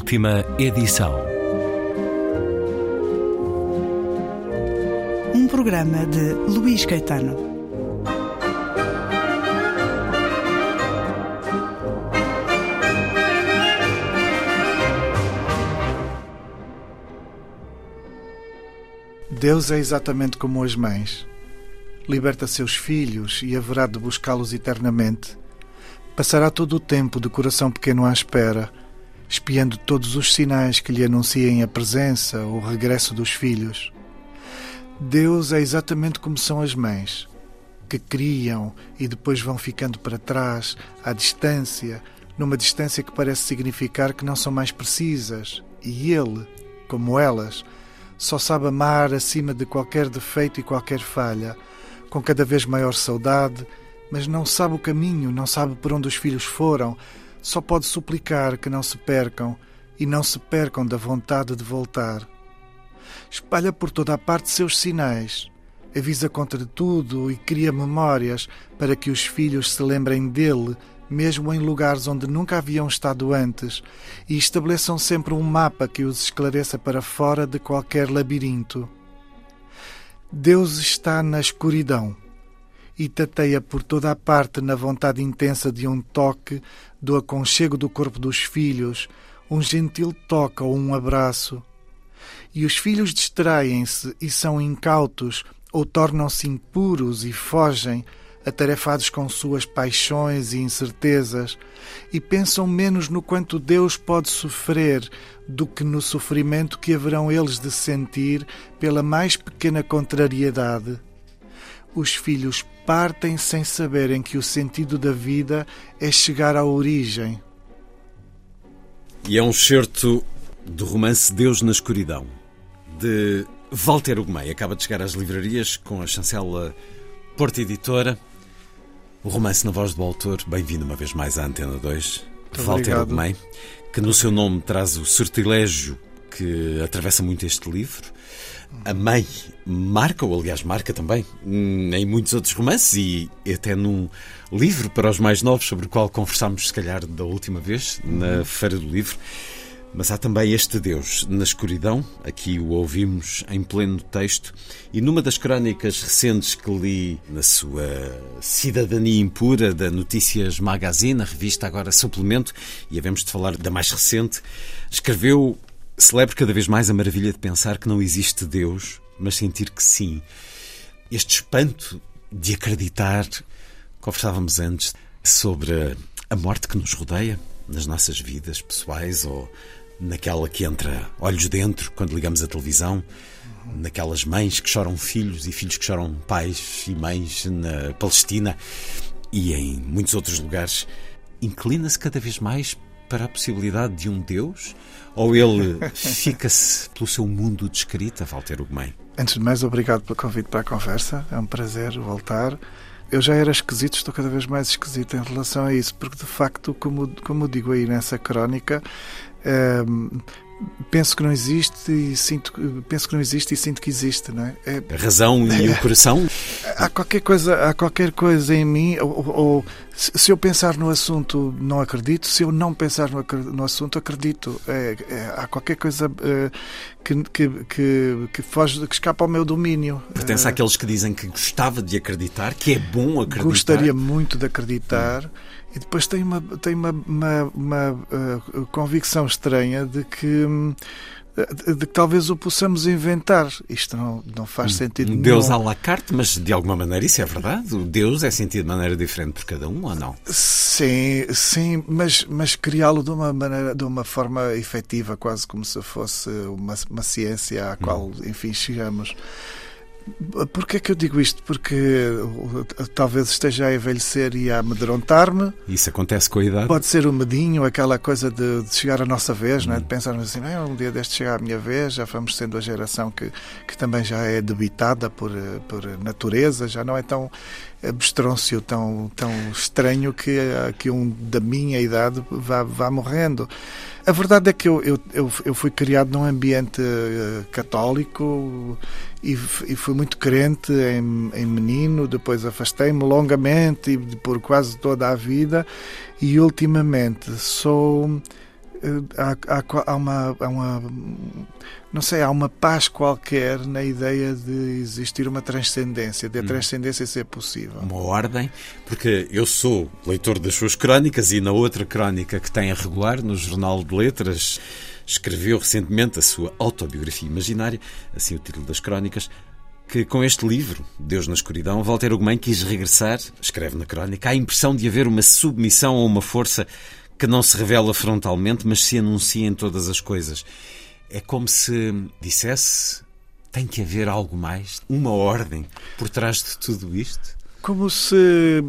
Última edição. Um programa de Luís Caetano. Deus é exatamente como as mães. Liberta seus filhos e haverá de buscá-los eternamente. Passará todo o tempo de coração pequeno à espera, espiando todos os sinais que lhe anunciem a presença ou o regresso dos filhos. Deus é exatamente como são as mães, que criam e depois vão ficando para trás, à distância, numa distância que parece significar que não são mais precisas, e Ele, como elas, só sabe amar acima de qualquer defeito e qualquer falha, com cada vez maior saudade, mas não sabe o caminho, não sabe por onde os filhos foram, só pode suplicar que não se percam e não se percam da vontade de voltar. Espalha por toda a parte seus sinais, avisa contra tudo e cria memórias para que os filhos se lembrem dele, mesmo em lugares onde nunca haviam estado antes, e estabeleçam sempre um mapa que os esclareça para fora de qualquer labirinto. Deus está na escuridão e tateia por toda a parte na vontade intensa de um toque, do aconchego do corpo dos filhos, um gentil toque ou um abraço. E os filhos distraem-se e são incautos ou tornam-se impuros e fogem, atarefados com suas paixões e incertezas, e pensam menos no quanto Deus pode sofrer do que no sofrimento que haverão eles de sentir pela mais pequena contrariedade. Os filhos partem sem saberem que o sentido da vida é chegar à origem. E é um certo do romance Deus na Escuridão, de Walter Ugumei. Acaba de chegar às livrarias com a chancela Porta Editora. O romance na voz do autor, bem-vindo uma vez mais à Antena 2, Muito Walter. Ugumei, que no seu nome traz o sortilégio que atravessa muito este livro. A mãe marca, ou aliás marca também, hum, em muitos outros romances e até num livro para os mais novos, sobre o qual conversámos, se calhar, da última vez, na Feira do Livro. Mas há também este Deus na escuridão, aqui o ouvimos em pleno texto, e numa das crónicas recentes que li na sua Cidadania Impura da Notícias Magazine, a revista agora Suplemento, e havemos de falar da mais recente, escreveu Celebro cada vez mais a maravilha de pensar que não existe Deus, mas sentir que sim. Este espanto de acreditar, conversávamos antes sobre a morte que nos rodeia nas nossas vidas pessoais ou naquela que entra olhos dentro quando ligamos a televisão, naquelas mães que choram filhos e filhos que choram pais e mães na Palestina e em muitos outros lugares. Inclina-se cada vez mais para a possibilidade de um Deus? Ou ele fica-se pelo seu mundo de escrita, Walter Ugumem? Antes de mais, obrigado pelo convite para a conversa. É um prazer voltar. Eu já era esquisito, estou cada vez mais esquisito em relação a isso, porque de facto, como, como digo aí nessa crónica, ehm, penso que não existe e sinto penso que não existe e sinto que existe, não é? É- A razão e o coração? há qualquer coisa, há qualquer coisa em mim, ou, ou- ou se eu pensar no assunto, não acredito, se eu não pensar no, no assunto, acredito. É- é- há qualquer coisa eh, que, que, que, que foge, que escapa ao meu domínio. Pertence Eh, àqueles que dizem que gostava de acreditar, que é bom acreditar. Gostaria muito de acreditar. E depois tem uma, tem uma, uma, uma, uh, convicção estranha de que, hum, de, que talvez o possamos inventar. Isto não, não faz sentido Deus nenhum. à la carte, mas de alguma maneira isso é verdade. O Deus é sentido de maneira diferente por cada um ou não? Sim, sim, mas, mas criá-lo de uma maneira, de uma forma efetiva, quase como se fosse uma, uma ciência à qual, enfim, chegamos. Porquê é que eu digo isto? Porque uh, talvez esteja a envelhecer e a amedrontar-me. Isso acontece com a idade? Pode ser o medinho, aquela coisa de, de chegar à nossa vez, não é? de pensarmos assim, "Ah, um dia deste chegar à minha vez, já vamos sendo a geração que, que também já é debitada por, eh, por natureza, já não é tão abstrôncio, tão, tão estranho que, eh, que um da minha idade vá, vá morrendo. A verdade é que eu, eu, eu, fui criado num ambiente eh, católico e, e fui muito crente em, em menino, depois afastei-me longamente e por quase toda a vida e ultimamente sou há, há, há, uma, há uma não sei, há uma paz qualquer na ideia de existir uma transcendência, de a hum. transcendência ser possível. Uma ordem, porque eu sou leitor das suas crónicas e na outra crónica que tem a regular no Jornal de Letras escreveu recentemente a sua autobiografia imaginária, assim o título das crónicas, que com este livro, Deus na Escuridão, Walter Ugumem quis regressar, escreve na crónica, à impressão de haver uma submissão a uma força que não se revela frontalmente, mas se anuncia em todas as coisas. É como se dissesse: tem que haver algo mais, uma ordem por trás de tudo isto? Como se,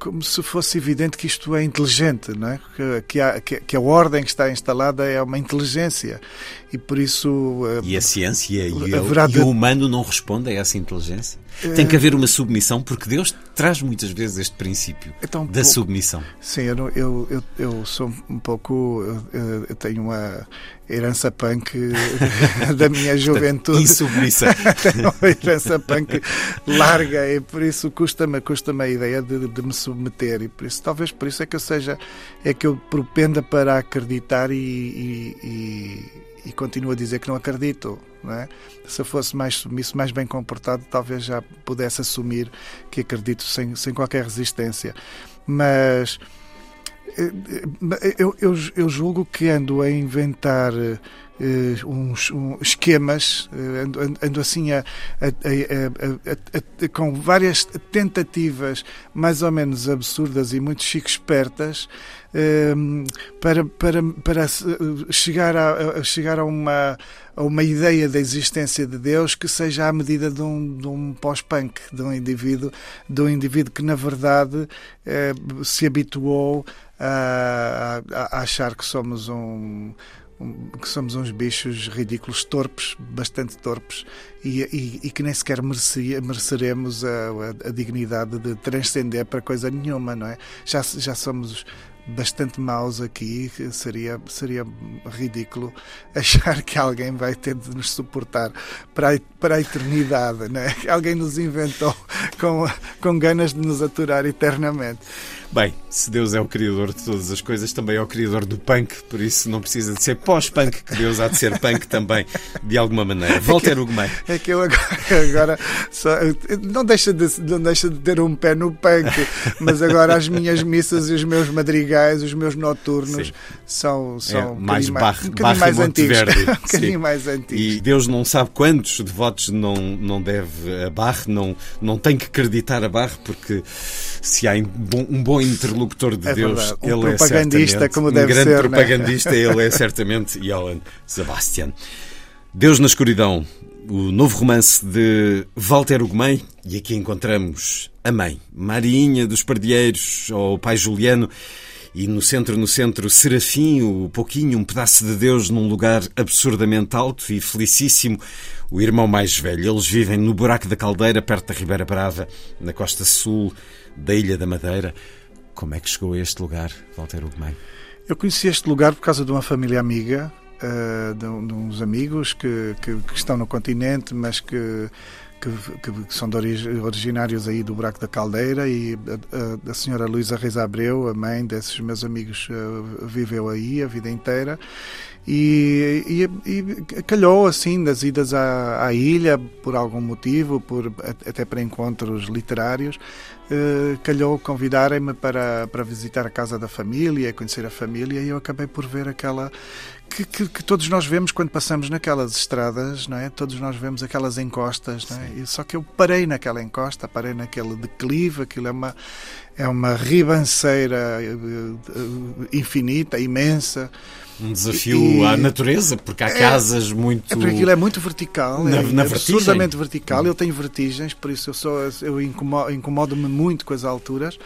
como se fosse evidente que isto é inteligente, não é? que, que, há, que, que a ordem que está instalada é uma inteligência e por isso. Eh, e a ciência e, e o humano não responde a essa inteligência? Tem que haver uma submissão, porque Deus traz muitas vezes este princípio então, da pouco, submissão. Sim, eu, eu, eu, eu, sou um pouco. Eu tenho uma herança punk da minha juventude. Insubmissa. tenho uma herança punk larga e por isso custa-me custa a ideia de, de, me submeter. E por isso, talvez por isso é que eu seja. É que eu propenda para acreditar e, e, e e continuo a dizer que não acredito. É? Se eu fosse mais submisso, mais bem comportado, talvez já pudesse assumir que acredito sem, sem qualquer resistência. Mas eh, eu, eu, eu julgo que ando a inventar uh, uns, um, esquemas, uh, ando, ando, assim a, a, a, com várias tentativas mais ou menos absurdas e muito chique espertas uh, para, para, para chegar, a, chegar a, uma, a uma ideia da existência de Deus que seja à medida de um, de um pós-punk, de um indivíduo, de um indivíduo que na verdade se habituou a, a, a achar que somos um que somos uns bichos ridículos, torpes, bastante torpes, e, e, e que nem sequer merecia, mereceremos a, a, a, dignidade de transcender para coisa nenhuma, não é? Já, já somos bastante maus aqui, seria, seria ridículo achar que alguém vai ter de nos suportar para a, para a eternidade, né? alguém nos inventou com, com ganas de nos aturar eternamente. Bem, se Deus é o criador de todas as coisas, também é o criador do punk, por isso não precisa de ser pós-punk, que Deus há de ser punk também, de alguma maneira. Walter Ugumem. É que eu agora, agora só, não, deixa de, não deixa de ter um pé no punk, mas agora as minhas missas e os meus madrigais, os meus noturnos Sim. são, são é, mais, um barre, um bocadinho mais antigos. um bocadinho mais antigos. E Deus não sabe quantos devotos não, não deve a barre, não, não tem que acreditar a barre, porque se há um bom interlocutor de é Deus, um ele é propagandista, como um deve grande ser, é? propagandista, né? ele é certamente Johann Sebastian. Deus na escuridão, o novo romance de Walter Ugumem, e aqui encontramos a mãe, Marinha dos Pardieiros, ou o pai Juliano, e no centro, no centro, Serafim, o pouquinho, um pedaço de Deus num lugar absurdamente alto e felicíssimo, o irmão mais velho. Eles vivem no buraco da Caldeira, perto da Ribeira Brava, na costa sul da Ilha da Madeira. Como é que chegou a este lugar, Walter Ugumem? Eu conheci este lugar por causa de uma família amiga, de, de, uns amigos que, que, que, estão no continente, mas que, que, são originários aí do Buraco da Caldeira e a, a, a senhora Luísa Reis Abreu, a mãe desses meus amigos, uh, viveu aí a vida inteira e, e, e, calhou assim das idas à, à, ilha por algum motivo, por, até para encontros literários, eh, calhou convidarem-me para, para visitar a casa da família, conhecer a família e eu acabei por ver aquela que, que, que, todos nós vemos quando passamos naquelas estradas, não é? Todos nós vemos aquelas encostas, não é? E só que eu parei naquela encosta, parei naquele declive, aquilo é uma é uma ribanceira eh, eh, infinita, imensa um desafio e, à natureza, porque há é, casas muito. É porque aquilo é muito vertical, na, é, na absurdamente vertical. Eu tenho vertigens, por isso eu, sou, eu incomodo-me muito com as alturas.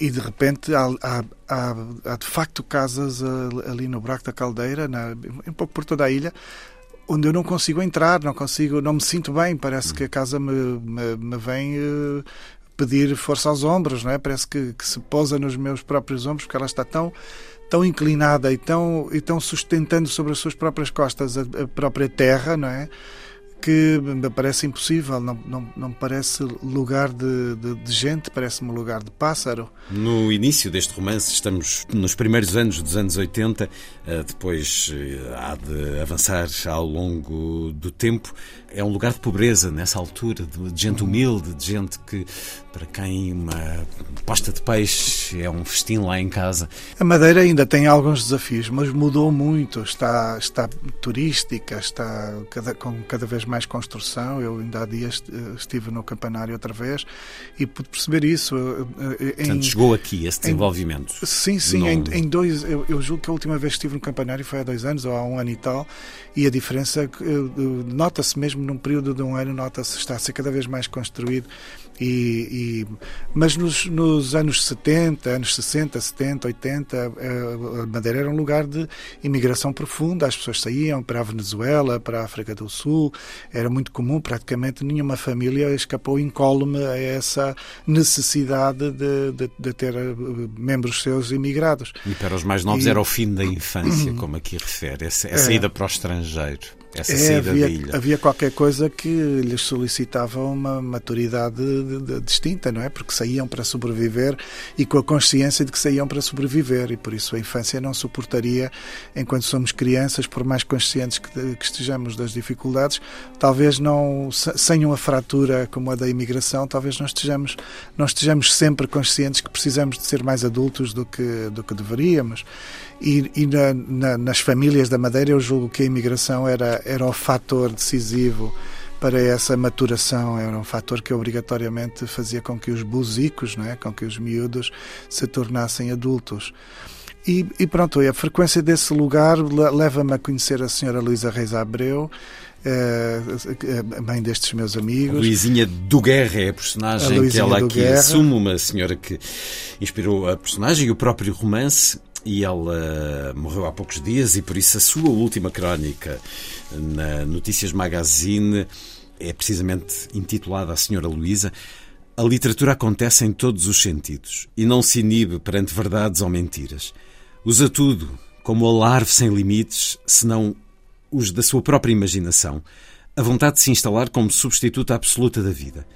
E de repente há, há, há, há de facto casas ali no Buraco da Caldeira, na, um pouco por toda a ilha, onde eu não consigo entrar, não consigo, não me sinto bem. Parece que a casa me, me, me vem uh, pedir força aos ombros, não é? Parece que, que se pousa nos meus próprios ombros, porque ela está tão tão inclinada e tão, e tão sustentando sobre as suas próprias costas a, a própria terra, não é? Que me parece impossível, não, não, não me parece lugar de, de, de gente, parece-me lugar de pássaro. No início deste romance, estamos nos primeiros anos dos anos 80, eh, depois eh, há de avançar ao longo do tempo. É um lugar de pobreza nessa altura, de gente humilde, de gente que, para quem uma posta de peixe é um festim lá em casa. A Madeira ainda tem alguns desafios, mas mudou muito. Está, está turística, está cada, com cada vez mais construção. Eu ainda há dias eh, estive no campanário outra vez e pude perceber isso. Em, Portanto, chegou aqui esse desenvolvimento. Em, sim, sim. Em, em, dois, eu, eu julgo que a última vez que estive no campanário foi há dois anos ou há um ano e tal, e a diferença eh, nota-se mesmo num período de um ano, nota-se está a ser cada vez mais construído e, e, mas nos, nos, anos 70, anos 60, 70, 80, a Madeira era um lugar de imigração profunda. As pessoas saíam para a Venezuela, para a África do Sul. Era muito comum, praticamente nenhuma família escapou incólume a essa necessidade de, de, de ter eh, membros seus imigrados. E para os mais novos e... era o fim da infância, como aqui refere, essa, a saída é. para o estrangeiro essa é, havia, da ilha. Havia qualquer coisa que lhes solicitava uma maturidade de, de, distinta, não é? Porque saíam para sobreviver e com a consciência de que saíam para sobreviver e por isso a infância não suportaria, enquanto somos crianças, por mais conscientes que, que estejamos das dificuldades, talvez não, sem uma fratura como a da imigração, talvez não estejamos, não estejamos sempre conscientes que precisamos de ser mais adultos do que, do que deveríamos. E, e na, na, nas famílias da Madeira eu julgo que a imigração era, era o fator decisivo para essa maturação, era um fator que obrigatoriamente fazia com que os buzicos, não é? com que os miúdos se tornassem adultos. E, e pronto, a frequência desse lugar leva-me a conhecer a senhora Luísa Reis Abreu, eh, a mãe destes meus amigos. Luizinha do Guerra é a personagem a que ela aqui Guerra. assume, uma senhora que inspirou a personagem e o próprio romance e ela morreu há poucos dias e por isso a sua última crónica na Notícias Magazine é precisamente intitulada A Senhora Luísa. A literatura acontece em todos os sentidos e não se inibe perante verdades ou mentiras. Usa tudo como alarve sem limites, senão os da sua própria imaginação, a vontade de se instalar como substituta absoluta da vida.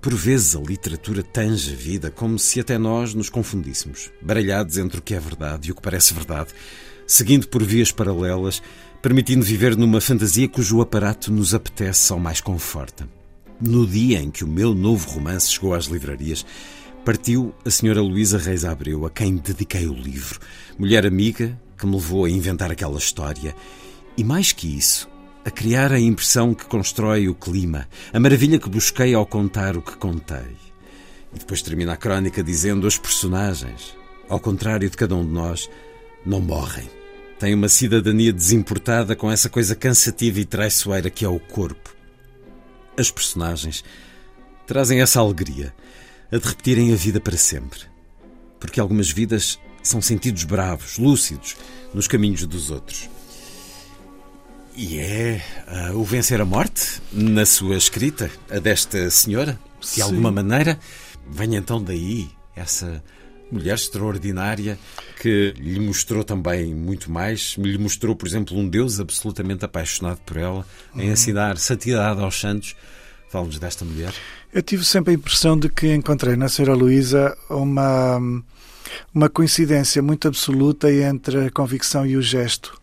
Por vezes a literatura tange a vida como se até nós nos confundíssemos, baralhados entre o que é verdade e o que parece verdade, seguindo por vias paralelas, permitindo viver numa fantasia cujo aparato nos apetece ao mais conforta. No dia em que o meu novo romance chegou às livrarias, partiu a senhora Luísa Reis Abreu, a quem dediquei o livro, mulher amiga que me levou a inventar aquela história, e mais que isso, a criar a impressão que constrói o clima, a maravilha que busquei ao contar o que contei. E depois termina a crónica dizendo: as personagens, ao contrário de cada um de nós, não morrem. Têm uma cidadania desimportada com essa coisa cansativa e traiçoeira que é o corpo. As personagens trazem essa alegria, a de repetirem a vida para sempre. Porque algumas vidas são sentidos bravos, lúcidos, nos caminhos dos outros. E é uh, o vencer a morte na sua escrita, a desta senhora, de Sim. alguma maneira. Vem então daí essa mulher extraordinária que lhe mostrou também muito mais. Lhe mostrou, por exemplo, um Deus absolutamente apaixonado por ela, uhum. em ensinar santidade aos santos. Fala-nos desta mulher. Eu tive sempre a impressão de que encontrei na Senhora Luísa uma, uma coincidência muito absoluta entre a convicção e o gesto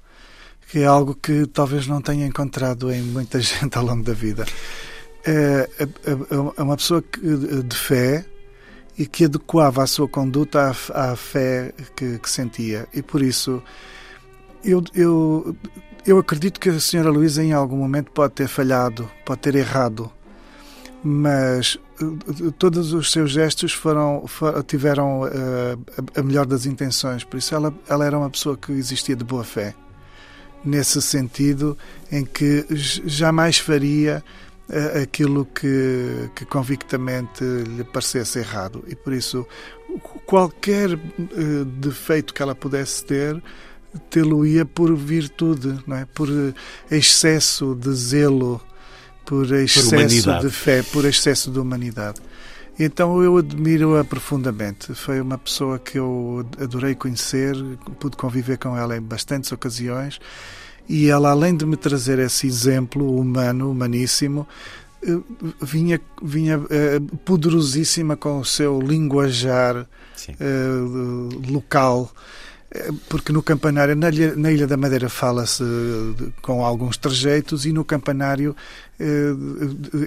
que é algo que talvez não tenha encontrado em muita gente ao longo da vida. É, é, é uma pessoa de fé e que adequava a sua conduta à, à fé que, que, sentia. E por isso, eu, eu, eu acredito que a senhora Luísa em algum momento pode ter falhado, pode ter errado, mas eh, todos os seus gestos foram, foram tiveram uh, a melhor das intenções. Por isso, ela, ela era uma pessoa que existia de boa fé nesse sentido em que jamais faria uh, aquilo que, que convictamente lhe parecesse errado. E por isso, qualquer uh, defeito que ela pudesse ter, tê-lo-ia por virtude, não é? por excesso de zelo, por excesso por de fé, por excesso de humanidade. Então eu admiro-a profundamente. Foi uma pessoa que eu adorei conhecer, pude conviver com ela em bastantes ocasiões. E ela, além de me trazer esse exemplo humano, humaníssimo, eh, vinha, vinha uh, poderosíssima com o seu linguajar uh, local porque no campanário, na Ilha, na Ilha da Madeira fala-se com alguns trejeitos e no campanário eh,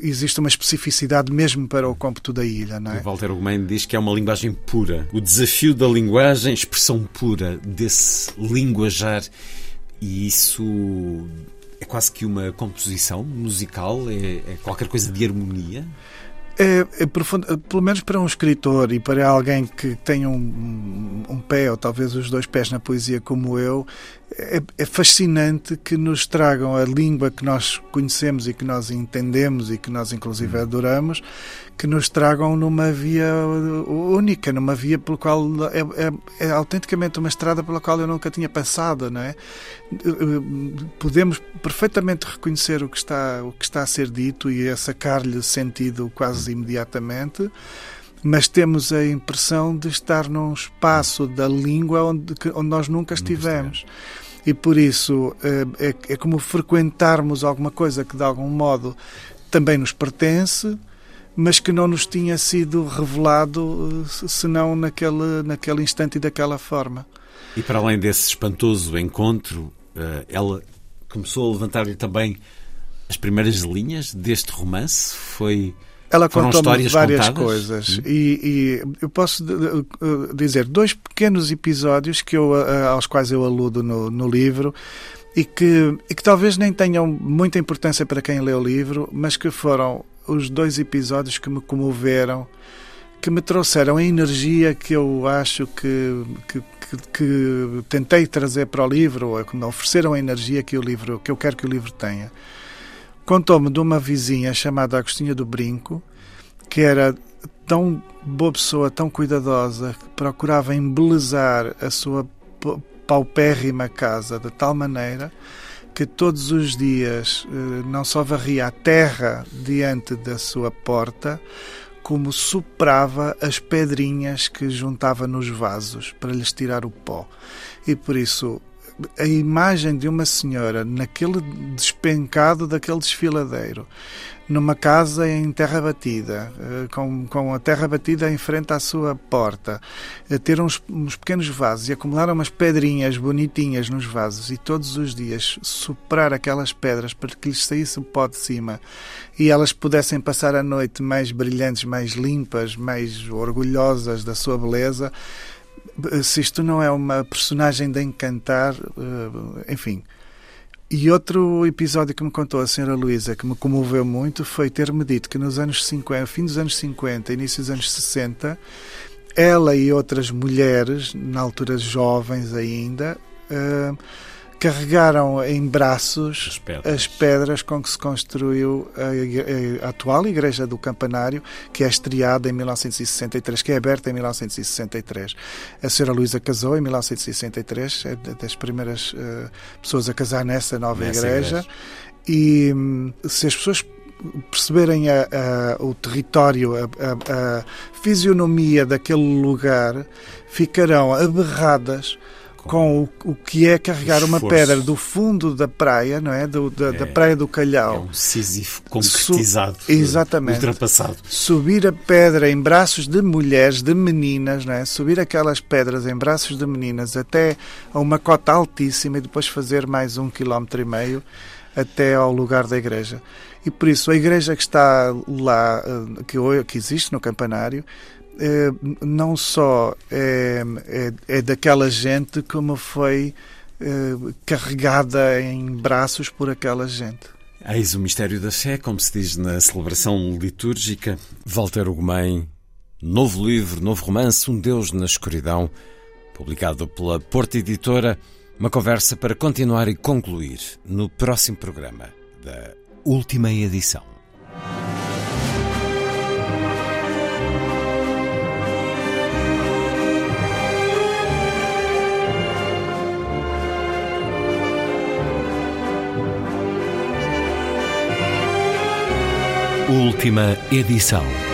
existe uma especificidade mesmo para o cômputo da ilha. Não é? O Walter Ugumem diz que é uma linguagem pura. O desafio da linguagem, expressão pura desse linguajar e isso é quase que uma composição musical, é, é qualquer coisa de harmonia. É, é profundo, pelo menos para um escritor e para alguém que tem um, um pé ou talvez os dois pés na poesia como eu, é, é, fascinante que nos tragam a língua que nós conhecemos e que nós entendemos e que nós inclusive hum. adoramos, que nos tragam numa via única, numa via pelo qual é, é, é, autenticamente uma estrada pela qual eu nunca tinha passado, não é? Podemos perfeitamente reconhecer o que está o que está a ser dito e a sacar-lhe sentido quase imediatamente mas temos a impressão de estar num espaço da língua onde, onde nós nunca estivemos. E por isso eh, é, é como frequentarmos alguma coisa que de algum modo também nos pertence, mas que não nos tinha sido revelado eh, senão naquele, naquele instante e daquela forma. E para além desse espantoso encontro, eh, ela começou a levantar-lhe também as primeiras linhas deste romance? Foi ela contou-me várias contadas? coisas hum. e, e, eu posso dizer dois pequenos episódios que eu, aos quais eu aludo no, no livro e que, e que talvez nem tenham muita importância para quem lê o livro, mas que foram os dois episódios que me comoveram, que me trouxeram a energia que eu acho que, que, que, que tentei trazer para o livro, ou que me ofereceram a energia que o livro que eu quero que o livro tenha. Contou-me de uma vizinha chamada Agostinha do Brinco, que era tão boa pessoa, tão cuidadosa, que procurava embelezar a sua paupérrima casa de tal maneira que todos os dias eh, não só varria a terra diante da sua porta, como soprava as pedrinhas que juntava nos vasos para lhes tirar o pó. E por isso a imagem de uma senhora naquele despencado daquele desfiladeiro, numa casa em terra batida, eh, com, com a terra batida em frente à sua porta, ter uns, uns pequenos vasos e acumular umas pedrinhas bonitinhas nos vasos e todos os dias soprar aquelas pedras para que lhes saísse o pó de cima e elas pudessem passar a noite mais brilhantes, mais limpas, mais orgulhosas da sua beleza se isto não é uma personagem de encantar, eh, enfim. E outro episódio que me contou a senhora Luísa, que me comoveu muito, foi ter-me dito que nos anos 50, fim dos anos 50, início dos anos 60, ela e outras mulheres, na altura jovens ainda, uh, carregaram em braços as pedras. as pedras, com que se construiu a, a, atual Igreja do Campanário, que é estreada em 1963, que é aberta em 1963. A senhora Luísa casou em 1963, é das primeiras uh, pessoas a casar nessa nova nessa igreja. igreja. E se as pessoas perceberem a, a, o território, a, a, fisionomia daquele lugar, ficarão aberradas com o, o que é carregar uma pedra do fundo da praia, não é? Do, da, é, da praia do Calhau. É um Sísifo concretizado, Su exatamente. ultrapassado. Subir a pedra em braços de mulheres, de meninas, não é? Subir aquelas pedras em braços de meninas até a uma cota altíssima e depois fazer mais um quilómetro e meio até ao lugar da igreja. E por isso a igreja que está lá, eh, que, que existe no campanário, é, não só é, é, é, daquela gente como foi carregada em braços por aquela gente. Eis o mistério da fé, como se diz na celebração litúrgica. Walter Ugumem, novo livro, novo romance, Um Deus na Escuridão, publicado pela Porta Editora. Uma conversa para continuar e concluir no próximo programa da última edição. Última edição.